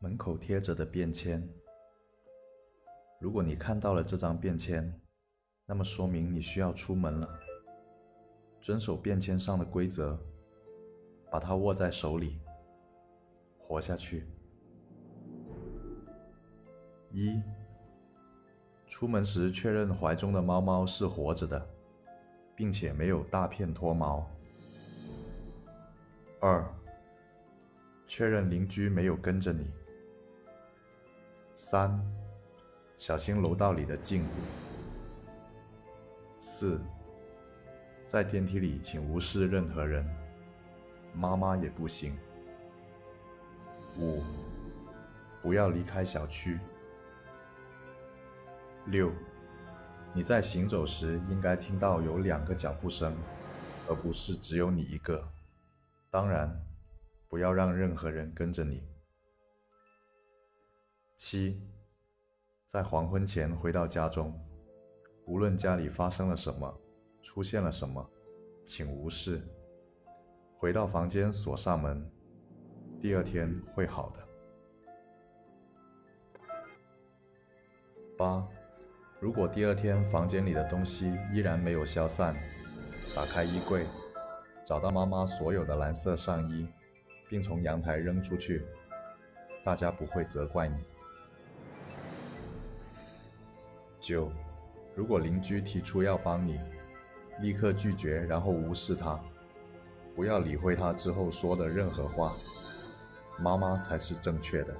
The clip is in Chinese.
门口贴着的便签，如果你看到了这张便签，那么说明你需要出门了。遵守便签上的规则，把它握在手里，活下去。一，出门时确认怀中的猫猫是活着的，并且没有大片脱毛。二，确认邻居没有跟着你。三，小心楼道里的镜子。四，在电梯里请无视任何人，妈妈也不行。五，不要离开小区。六，你在行走时应该听到有两个脚步声，而不是只有你一个。当然，不要让任何人跟着你。七，在黄昏前回到家中，无论家里发生了什么，出现了什么，请无视。回到房间锁上门，第二天会好的。八，如果第二天房间里的东西依然没有消散，打开衣柜，找到妈妈所有的蓝色上衣，并从阳台扔出去，大家不会责怪你。九，如果邻居提出要帮你，立刻拒绝，然后无视他，不要理会他之后说的任何话。妈妈才是正确的。